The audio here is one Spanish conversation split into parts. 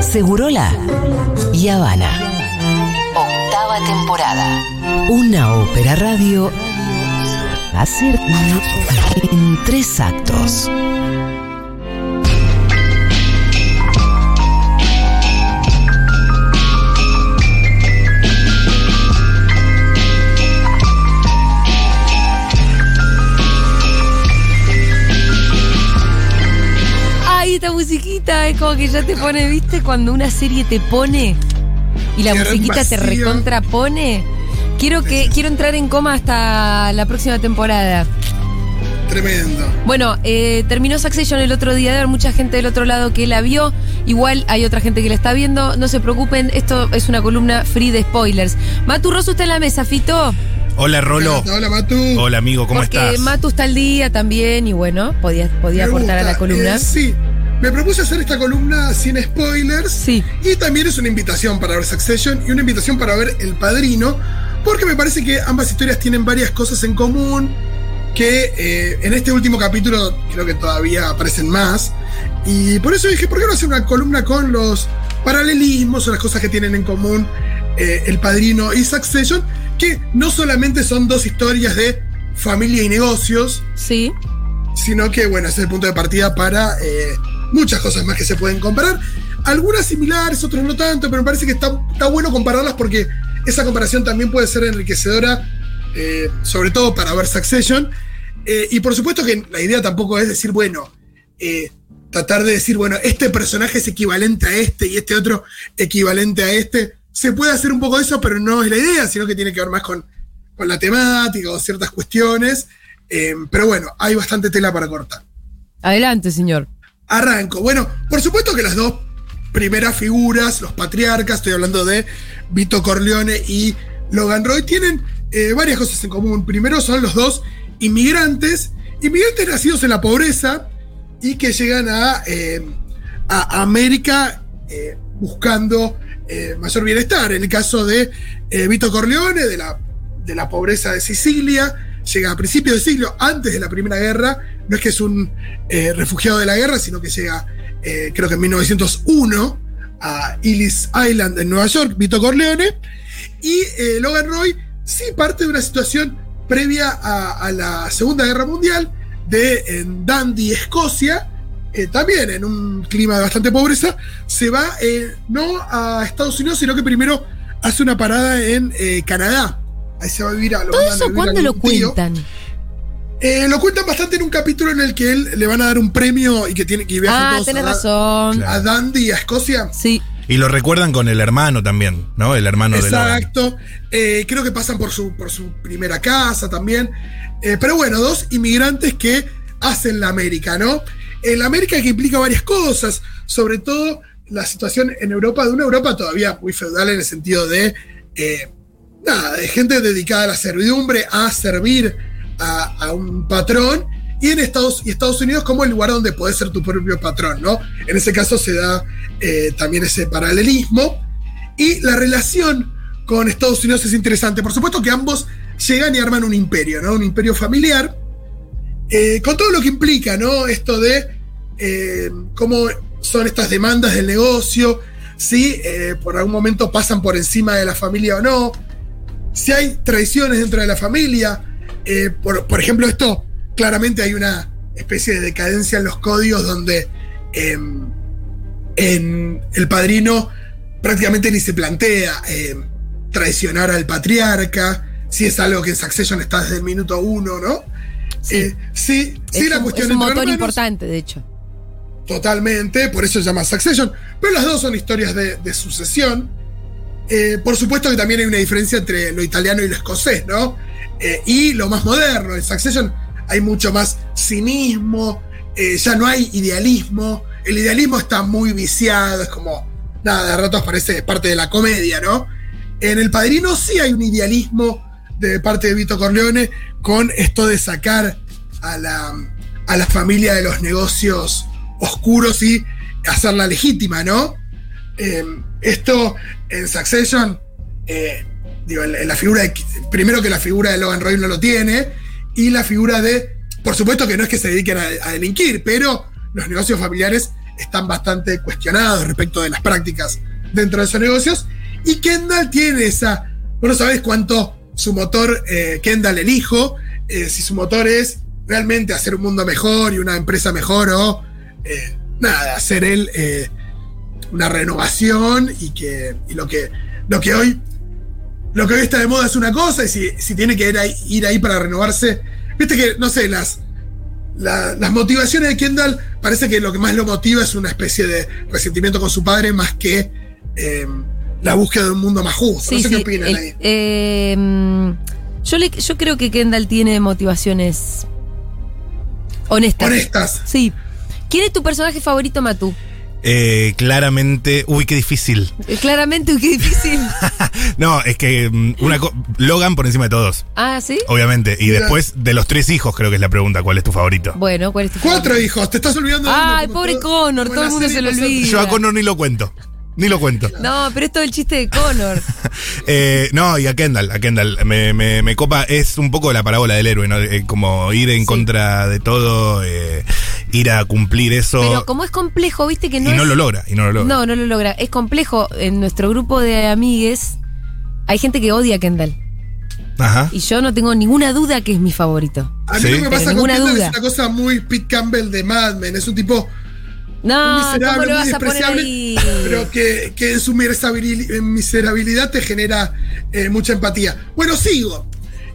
Segurola y Habana. Octava temporada. Una ópera radio hacer en tres actos. Esta musiquita es como que ya te pone, ¿viste? Cuando una serie te pone y la musiquita te recontrapone. Quiero que quiero entrar en coma hasta la próxima temporada. Tremendo. Bueno, eh, terminó Succession el otro día. Debe haber mucha gente del otro lado que la vio. Igual hay otra gente que la está viendo. No se preocupen, esto es una columna free de spoilers. Matu Rosso está en la mesa, Fito. Hola Rolo. Hola, Matu. Hola amigo, ¿cómo porque estás? Matu está al día también y bueno, podía, podía Me aportar a la columna. Eh, sí. Me propuse hacer esta columna sin spoilers. Sí. Y también es una invitación para ver Succession y una invitación para ver El Padrino, porque me parece que ambas historias tienen varias cosas en común, que eh, en este último capítulo creo que todavía aparecen más. Y por eso dije, ¿por qué no hacer una columna con los paralelismos o las cosas que tienen en común eh, El Padrino y Succession? Que no solamente son dos historias de familia y negocios, Sí. sino que, bueno, es el punto de partida para eh, muchas cosas más que se pueden comparar. Algunas similares, otras no tanto, pero me parece que está, está bueno compararlas porque esa comparación también puede ser enriquecedora, eh, sobre todo para ver Succession. Eh, y por supuesto que la idea tampoco es decir, bueno, eh, tratar de decir, bueno, este personaje es equivalente a este y este otro equivalente a este. Se puede hacer un poco de eso, pero no es la idea, sino que tiene que ver más con, con la temática o ciertas cuestiones. Pero bueno, hay bastante tela para cortar. Adelante, señor. Arranco. Bueno, por supuesto que las dos primeras figuras, los patriarcas, estoy hablando de Vito Corleone y Logan Roy, tienen eh, varias cosas en común. Primero son los dos inmigrantes, inmigrantes nacidos en la pobreza y que llegan a, eh, América eh, buscando eh, mayor bienestar. En el caso de eh, Vito Corleone, de la, de la pobreza de Sicilia, llega a principios de siglo, antes de la Primera Guerra. No es que es un eh, refugiado de la guerra, sino que llega, eh, creo que en 1901, a Ellis Island en Nueva York, Vito Corleone. Y eh, Logan Roy sí parte de una situación previa a, a la Segunda Guerra Mundial, de en Dundee, Escocia, eh, también en un clima de bastante pobreza, se va eh, no a Estados Unidos, sino que primero hace una parada en Canadá. Ahí se va a vivir a lo ¿Todo eso cuándo lo tío. cuentan? Eh, lo cuentan bastante en un capítulo en el que él le van a dar un premio y que tiene que viajar Ah, todos tenés a, razón. a Dundee, a Escocia. Sí. Y lo recuerdan con el hermano también, ¿no? El hermano de Logan. Exacto. Eh, creo que pasan por su, por su primera casa también. Eh, pero bueno, dos inmigrantes que hacen la América, ¿no? En la América que implica varias cosas, sobre todo la situación en Europa, de una Europa todavía muy feudal en el sentido de, eh, nada, de gente dedicada a la servidumbre, a servir a, un patrón, y en Estados, y Estados Unidos como el lugar donde puedes ser tu propio patrón, ¿no? En ese caso se da eh, también ese paralelismo. Y la relación con Estados Unidos es interesante. Por supuesto que ambos llegan y arman un imperio, ¿no? Un imperio familiar. eh, con todo lo que implica, ¿no? Esto de eh, cómo son estas demandas del negocio, si por algún momento pasan por encima de la familia o no, si hay traiciones dentro de la familia. Eh, por, por ejemplo, esto claramente hay una especie de decadencia en los códigos donde em, en El Padrino prácticamente ni se plantea eh, traicionar al patriarca, si es algo que en Succession está desde el minuto uno, ¿no? Sí. Eh, sí, sí, es la un, cuestión es un motor hermanos, importante, de hecho. Totalmente, por eso se llama Succession. Pero las dos son historias de, de sucesión. Eh, por supuesto que también hay una diferencia entre lo italiano y lo escocés, ¿no? Eh, y lo más moderno. En Succession hay mucho más cinismo, eh, ya no hay idealismo. El idealismo está muy viciado, es como, nada, de ratos parece parte de la comedia, ¿no? En El Padrino sí hay un idealismo de parte de Vito Corleone con esto de sacar a la, a la familia de los negocios oscuros y hacerla legítima, ¿no? Eh, esto en Succession, digo, la, figura. Primero que la figura de Logan Roy no lo tiene, y la figura de. Por supuesto que no es que se dediquen a, delinquir, pero los negocios familiares están bastante cuestionados respecto de las prácticas dentro de esos negocios. Y Kendall tiene esa, bueno, sabes cuánto su motor, eh, Kendall el hijo, eh, si su motor es realmente hacer un mundo mejor y una empresa mejor o eh, nada, hacer él una renovación y que y lo que lo que hoy lo que hoy está de moda es una cosa y si, si tiene que ir ahí, ir ahí para renovarse, viste que no sé, las la- las motivaciones de Kendall parece que lo que más lo motiva es una especie de resentimiento con su padre más que eh, la búsqueda de un mundo más justo. no sé qué opinan el- ahí. eh, mm, yo, le- yo creo que Kendall tiene motivaciones honestas. Honestas. Sí. ¿Quién es tu personaje favorito, Matú? Eh, claramente. Uy, qué difícil. Eh, Claramente, uy, qué difícil. No, es que mm, una co- Logan por encima de todos, ah, ¿sí? obviamente. Y Mira. después de los tres hijos, creo que es la pregunta: ¿cuál es tu favorito? Bueno, ¿cuál es tu Cuatro favorito? hijos, te estás olvidando de uno, Ay, pobre todo- Connor, todo el la mundo se lo olvida. Yo a Connor ni lo cuento. Ni lo cuento. No, pero es todo el chiste de Connor. Eh, no, y a Kendall, a Kendall. Me, me- me copa, es un poco la parábola del héroe, ¿no? Eh, como ir en Sí. contra de todo, eh, ir a cumplir eso. Pero como es complejo, viste que no y no es- lo logra, y no lo logra. No, no lo logra. Es complejo. En nuestro grupo de amigues hay gente que odia a Kendall. Ajá. Y yo no tengo ninguna duda que es mi favorito. A mí Sí. lo que pasa con Ninguna Kendall duda. es una cosa muy Pete Campbell de Mad Men. Es un tipo No, ¿cómo miserable, lo muy vas a poner despreciable, ahí? pero que, que en su miserabilidad te genera eh, mucha empatía. Bueno, sigo.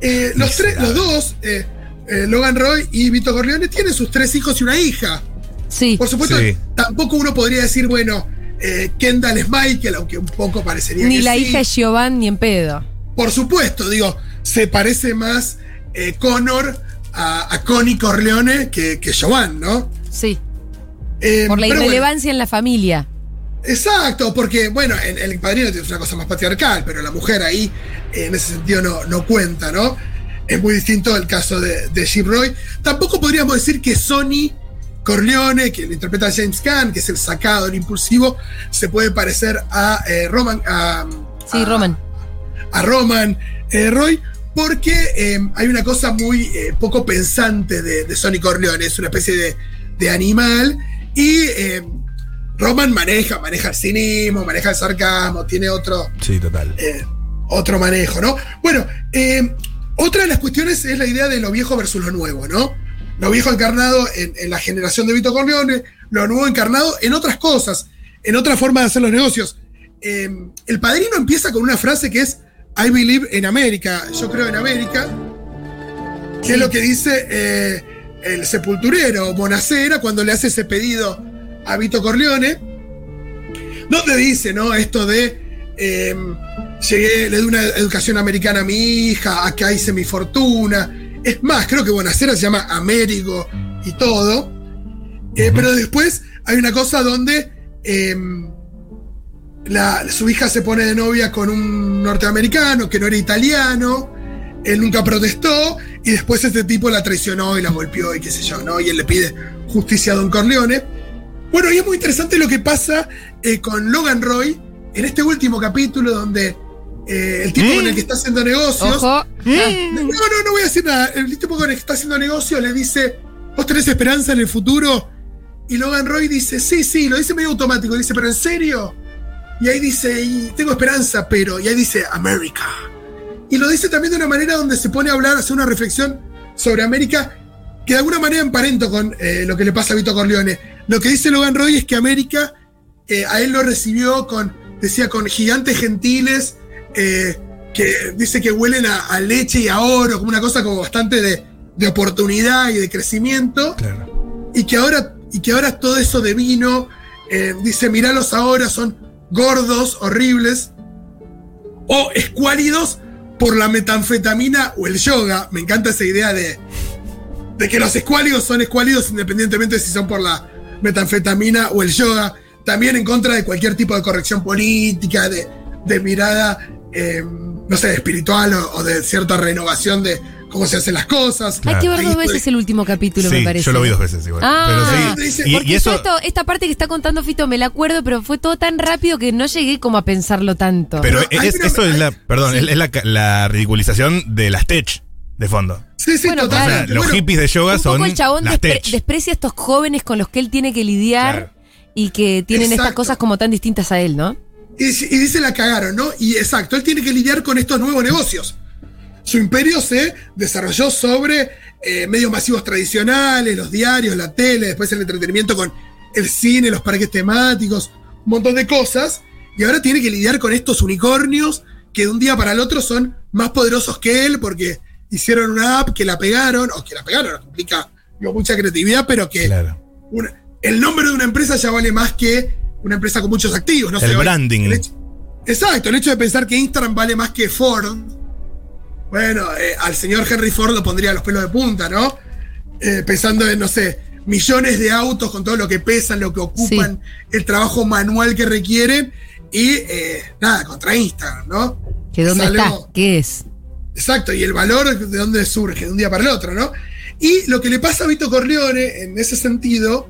Eh, los, tres, los dos, eh, eh, Logan Roy y Vito Corleone, tienen sus tres hijos y una hija. Sí. Por supuesto, Sí. tampoco uno podría decir, bueno, eh, Kendall es Michael, aunque un poco parecería Ni que la sí. hija es Giovanni ni en pedo. Por supuesto, digo, se parece más eh, Connor a, a Connie Corleone que, que Jovan, ¿no? Sí. Eh, Por la bueno, irrelevancia en la familia. exacto, porque, bueno, en, El Padrino es una cosa más patriarcal, pero la mujer ahí eh, en ese sentido no, no cuenta, ¿no? Es muy distinto el caso de, de Jim Roy. Tampoco podríamos decir que Sonny Corleone, que lo interpreta James Caan, que es el sacado, el impulsivo, se puede parecer a eh, Roman. A, Sí, a- Roman. a Roman eh, Roy, porque eh, hay una cosa muy poco pensante de, de Sonny Corleone, es una especie de, de animal y eh, Roman maneja, maneja el cinismo, maneja el sarcasmo, tiene otro, Sí, total. eh, otro manejo, ¿no? Bueno, eh, otra de las cuestiones es la idea de lo viejo versus lo nuevo, ¿no? Lo viejo encarnado en, en la generación de Vito Corleone, lo nuevo encarnado en otras cosas, en otra forma de hacer los negocios. Eh, el padrino empieza con una frase que es I believe in America, yo creo en América, que es lo que dice el sepulturero Bonacera cuando le hace ese pedido a Vito Corleone, donde dice, ¿no? Esto de eh, llegué, le doy una educación americana a mi hija, acá hice mi fortuna. Es más, creo que Bonacera se llama Américo y todo. Eh, Pero después hay una cosa donde eh, la- su hija se pone de novia con un norteamericano que no era italiano. Él nunca protestó y después este tipo la traicionó y la golpeó y qué sé yo, ¿no? Y él le pide justicia a Don Corleone. Bueno, y es muy interesante lo que pasa eh, con Logan Roy en este último capítulo donde eh, el tipo con el que está haciendo negocios. Ojo. No, no, no voy a decir nada. El tipo con el que está haciendo negocios le dice, ¿vos tenés esperanza en el futuro? Y Logan Roy dice, sí, sí, lo dice medio automático. Dice, ¿pero en serio? Y ahí dice, y tengo esperanza, pero... Y ahí dice, América. Y lo dice también de una manera donde se pone a hablar, hace una reflexión sobre América que de alguna manera emparento con eh, lo que le pasa a Vito Corleone. Lo que dice Logan Roy es que América eh, a él lo recibió con, decía, con gigantes gentiles, eh, que dice que huelen a, a leche y a oro, como una cosa como bastante de, de oportunidad y de crecimiento, Claro. y que ahora, y que ahora todo eso de vino, dice, miralos ahora, son gordos, horribles, o escuálidos por la metanfetamina o el yoga. Me encanta esa idea de, de que los escuálidos son escuálidos independientemente si son por la metanfetamina o el yoga. También en contra de cualquier tipo de corrección política, de, de mirada, eh, no sé, espiritual o, o de cierta renovación de cómo se hacen las cosas. Hay que ver dos veces el último capítulo, Sí, me parece. yo lo vi dos veces igual. Ah, pero sí. Porque Y, Porque y eso. yo esto- esta parte que está contando Fito me la acuerdo, pero fue todo tan rápido que no llegué como a pensarlo tanto. Pero hay es, esto es la, perdón, sí. es, es la, la ridiculización de las tech de fondo. Sí, sí, Bueno, O sea, totalmente. claro. los hippies de yoga un poco son el chabón las despre- tech. desprecia a estos jóvenes con los que él tiene que lidiar Claro. y que tienen estas cosas como tan distintas a él, ¿no? Y dice la cagaron, ¿no? Y exacto, él tiene que lidiar con estos nuevos negocios. Su imperio se desarrolló sobre eh, medios masivos tradicionales, los diarios, la tele, después el entretenimiento con el cine, los parques temáticos, un montón de cosas. Y ahora tiene que lidiar con estos unicornios que de un día para el otro son más poderosos que él porque hicieron una app que la pegaron, o que la pegaron, implica digo, mucha creatividad, pero que Claro. una- el nombre de una empresa ya vale más que una empresa con muchos activos. No El sé, branding. el hecho- exacto, el hecho de pensar que Instagram vale más que Ford. Bueno, eh, al señor Henry Ford lo pondría los pelos de punta, ¿no? Eh, pensando en, no sé, millones de autos con todo lo que pesan, lo que ocupan, el trabajo manual que requieren y eh, nada, contra Instagram, ¿no? ¿Que dónde Es está? ¿Qué es? Exacto, y el valor de dónde surge, de un día para el otro, ¿no? Y lo que le pasa a Vito Corleone en ese sentido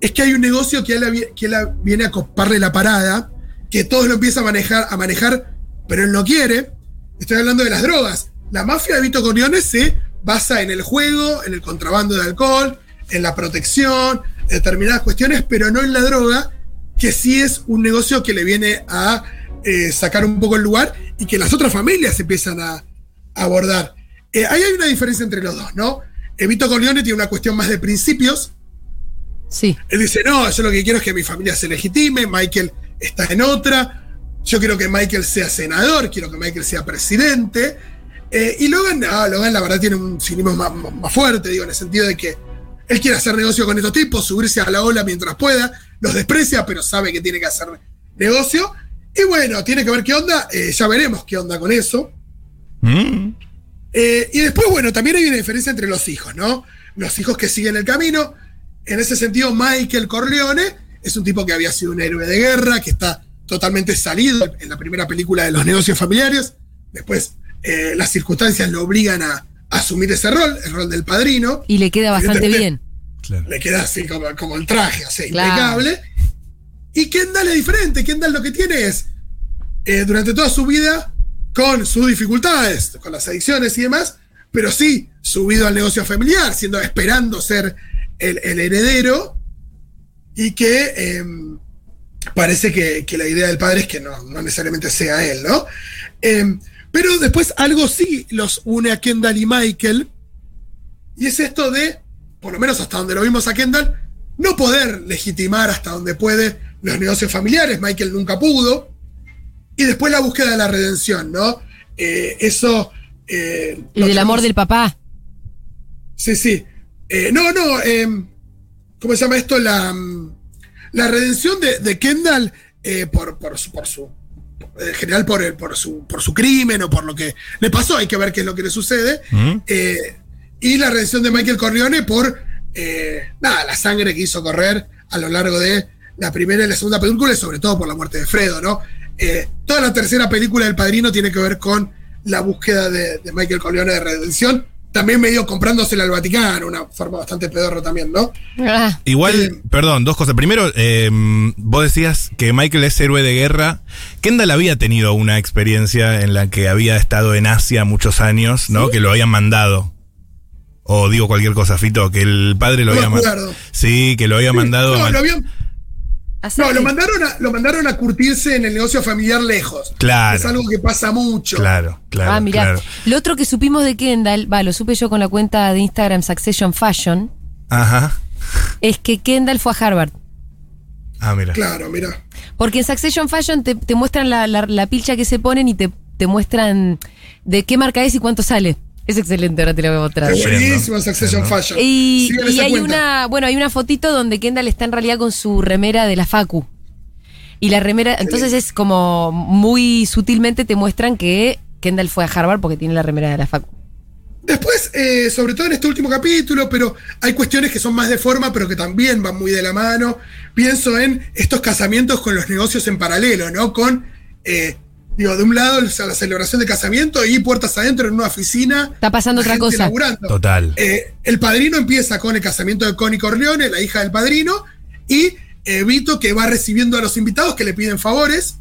es que hay un negocio que él, que él viene a coparle la parada, que todos lo empiezan a manejar, a manejar, pero él no quiere. Estoy hablando de las drogas. La mafia de Vito Corleone se basa en el juego, en el contrabando de alcohol, en la protección, en determinadas cuestiones, pero no en la droga, que sí es un negocio que le viene a eh, sacar un poco el lugar y que las otras familias empiezan a, a abordar. Eh, ahí hay una diferencia entre los dos, ¿no? Eh, Vito Corleone tiene una cuestión más de principios. Sí. Él dice, no, yo lo que quiero es que mi familia se legitime, Michael está en otra, yo quiero que Michael sea senador, quiero que Michael sea presidente. Eh, y Logan, no, Logan la verdad tiene un cinismo más fuerte, digo, en el sentido de que él quiere hacer negocio con estos tipos, subirse a la ola mientras pueda, los desprecia, pero sabe que tiene que hacer negocio. Y bueno, tiene que ver qué onda, eh, ya veremos qué onda con eso. Mm. Eh, y después, bueno, también hay una diferencia entre los hijos, ¿no? Los hijos que siguen el camino. En ese sentido, Michael Corleone es un tipo que había sido un héroe de guerra, que está totalmente salido en la primera película de los negocios familiares. Después, eh, las circunstancias lo obligan a, a asumir ese rol, el rol del padrino. Y le queda bastante bien. Claro. Le queda así como, como el traje, o sea, Claro. impecable. Y Kendall es diferente. Kendall lo que tiene es, eh, durante toda su vida, con sus dificultades, con las adicciones y demás, pero sí subido al negocio familiar, siendo, esperando ser el, el heredero, y que eh, parece que, que la idea del padre es que no, no necesariamente sea él, ¿no? Eh, pero después algo sí los une a Kendall y Michael, y es esto de, por lo menos hasta donde lo vimos a Kendall, no poder legitimar hasta donde puede los negocios familiares. Michael nunca pudo. Y después la búsqueda de la redención, ¿no? Eh, eso. eh, Y del amor del papá. Sí, sí. Eh, no, no. eh, ¿Cómo se llama esto? La, mm, la redención de, de Kendall eh, por, por su. Por su en general por, el- por, su, por su crimen o por lo que le pasó, hay que ver qué es lo que le sucede. Mm. Eh, y la redención de Michael Corleone por eh, nada, la sangre que hizo correr a lo largo de la primera y la segunda película, y sobre todo por la muerte de Fredo, ¿no? Eh, toda la tercera película del padrino tiene que ver con la búsqueda de, de Michael Corleone de redención. También medio comprándosela al Vaticano, una forma bastante pedorro también, ¿no? Ah, Igual, Eh, perdón, dos cosas. Primero, eh, vos decías que Michael es héroe de guerra. Kendall había tenido una experiencia en la que había estado en Asia muchos años, ¿no? Que lo habían mandado. O digo cualquier cosa, Fito, que el padre lo No había mandado. Sí, que lo había mandado. No, a- lo, habían- no, lo mandaron a, lo mandaron a curtirse en el negocio familiar lejos. Claro. Es algo que pasa mucho. Claro, claro. ah, mirá. claro. Lo otro que supimos de Kendall, va, lo supe yo con la cuenta de Instagram Succession Fashion, Ajá. es que Kendall fue a Harvard. Ah, mira. Claro, mira. Porque en Succession Fashion te, te muestran la, la- la pilcha que se ponen y te, te muestran de qué marca es y cuánto sale. Es excelente, ahora te lo voy a mostrar. Es Succession. Fashion. Y, Sigan y esa hay cuenta. una, bueno, hay una fotito donde Kendall está en realidad con su remera de la Facu. Y la remera, entonces es como muy sutilmente te muestran que Kendall fue a Harvard porque tiene la remera de la Facu. Después, eh, sobre todo en este último capítulo, pero hay cuestiones que son más de forma, pero que también van muy de la mano. Pienso en estos casamientos con los negocios en paralelo, ¿no? Con, eh, digo, de un lado la celebración de casamiento y puertas adentro en una oficina. Está pasando otra cosa. laburando. Total. Eh, el padrino empieza con el casamiento de Connie Corleone, la hija del padrino, y eh, Vito que va recibiendo a los invitados que le piden favores,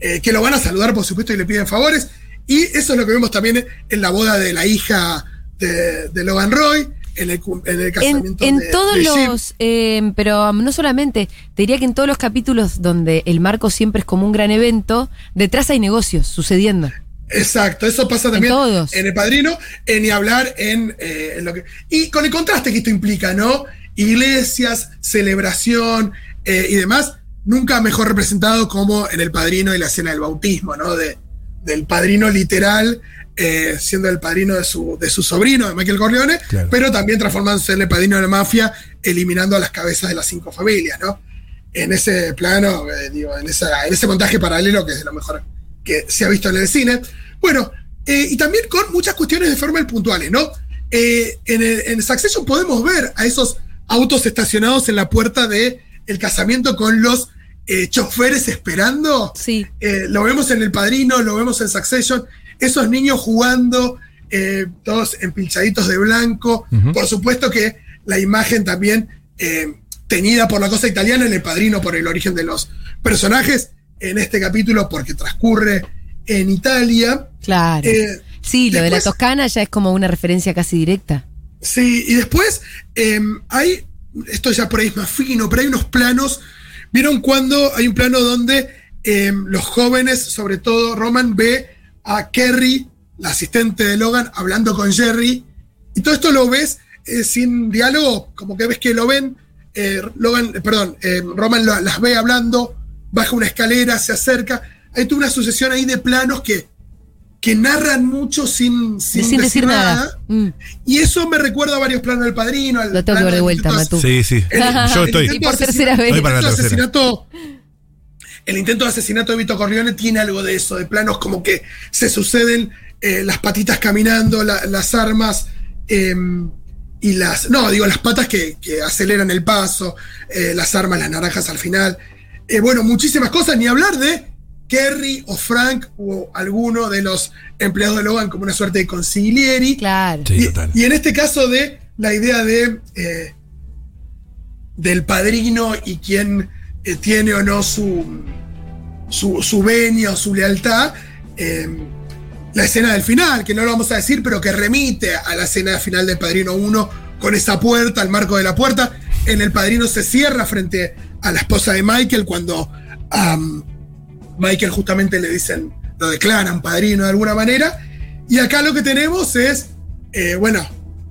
eh, que lo van a saludar por supuesto y le piden favores, y eso es lo que vemos también en la boda de la hija de, de Logan Roy, en el, en el En, casamiento en de- todos de los, eh, pero no solamente, te diría que en todos los capítulos donde el marco siempre es como un gran evento, detrás hay negocios sucediendo. Exacto, eso pasa también en, todos. el padrino, en ni hablar en, eh, en lo que. Y con el contraste que esto implica, ¿no? Iglesias, celebración eh, y demás, nunca mejor representado como en el padrino y la escena del bautismo, ¿no? De, del padrino literal, eh, siendo el padrino de su, de su sobrino, de Michael Corleone, Claro. pero también transformándose en el padrino de la mafia, eliminando a las cabezas de las cinco familias, ¿no? En ese plano, eh, digo, en, esa- en ese montaje paralelo que es de lo mejor que se ha visto en el cine. Bueno, eh, y también con muchas cuestiones de forma puntuales, ¿no? Eh, en, el- en Succession podemos ver a esos autos estacionados en la puerta del el casamiento con los eh, choferes esperando. Sí. Eh, lo vemos en El Padrino, lo vemos en Succession, esos niños jugando, eh, todos empilchaditos de blanco. Por supuesto que la imagen también eh, teñida por la cosa italiana en El Padrino, por el origen de los personajes, en este capítulo porque transcurre en Italia. Claro. Eh, sí, lo de la Toscana ya es como una referencia casi directa. Sí, y después eh, hay, esto ya por ahí es más fino, pero hay unos planos, ¿vieron cuando hay un plano donde eh, los jóvenes, sobre todo Roman, ve a Kerry, la asistente de Logan, hablando con Jerry, y todo esto lo ves eh, sin diálogo, como que ves que lo ven, eh, Logan, eh, perdón, eh, Roman lo- las ve hablando, baja una escalera, se acerca, hay toda una sucesión ahí de planos que, que narran mucho sin, sin, Sin, decir nada. Mm, y eso me recuerda a varios planos del padrino. al lo tengo que ver de vuelta, Matú. Sí, sí. El- Yo el estoy. Y por tercera vez. El asesinato. El intento de asesinato de Vito Corleone tiene algo de eso, de planos como que se suceden eh, las patitas caminando, la- las armas eh, y las. No, digo, las patas que, que aceleran el paso, eh, las armas, las naranjas al final. Eh, bueno, muchísimas cosas, ni hablar de Kerry o Frank o alguno de los empleados de Logan como una suerte de consiglieri. Claro. Sí, Y, total. y en este caso de la idea de eh, del padrino y quién eh, tiene o no su, su, su venia o su lealtad, eh, la escena del final, que no lo vamos a decir, pero que remite a la escena final del Padrino 1 con esa puerta, el marco de la puerta. En el Padrino se cierra frente a la esposa de Michael cuando a Michael justamente le dicen, lo declaran padrino de alguna manera. Y acá lo que tenemos es, eh, bueno,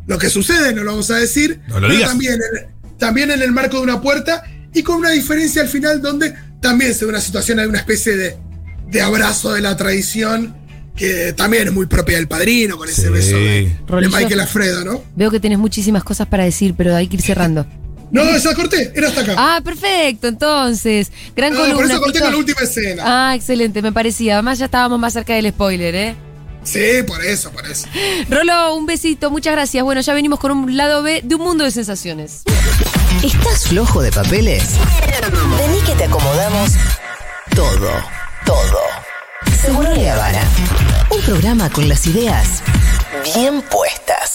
lo que sucede, no lo vamos a decir, No lo pero digas. también en, también en el marco de una puerta y con una diferencia al final donde también se ve una situación, hay una especie de, de abrazo de la tradición que también es muy propia del padrino, con ese Sí. beso de. Michael Alfredo, ¿no? Veo que tienes muchísimas cosas para decir, pero hay que ir cerrando. No, esa corté, era hasta acá. Ah, perfecto, entonces. Gran No, por columna. eso corté con la última escena. Ah, excelente, me parecía. Además ya estábamos más cerca del spoiler, ¿eh? Sí, por eso, por eso. Rolo, un besito, muchas gracias. Bueno, ya venimos con un lado B de un mundo de sensaciones. ¿Estás flojo de papeles? Vení que te acomodamos todo, todo. Seguro La Habana. Un programa con las ideas bien puestas.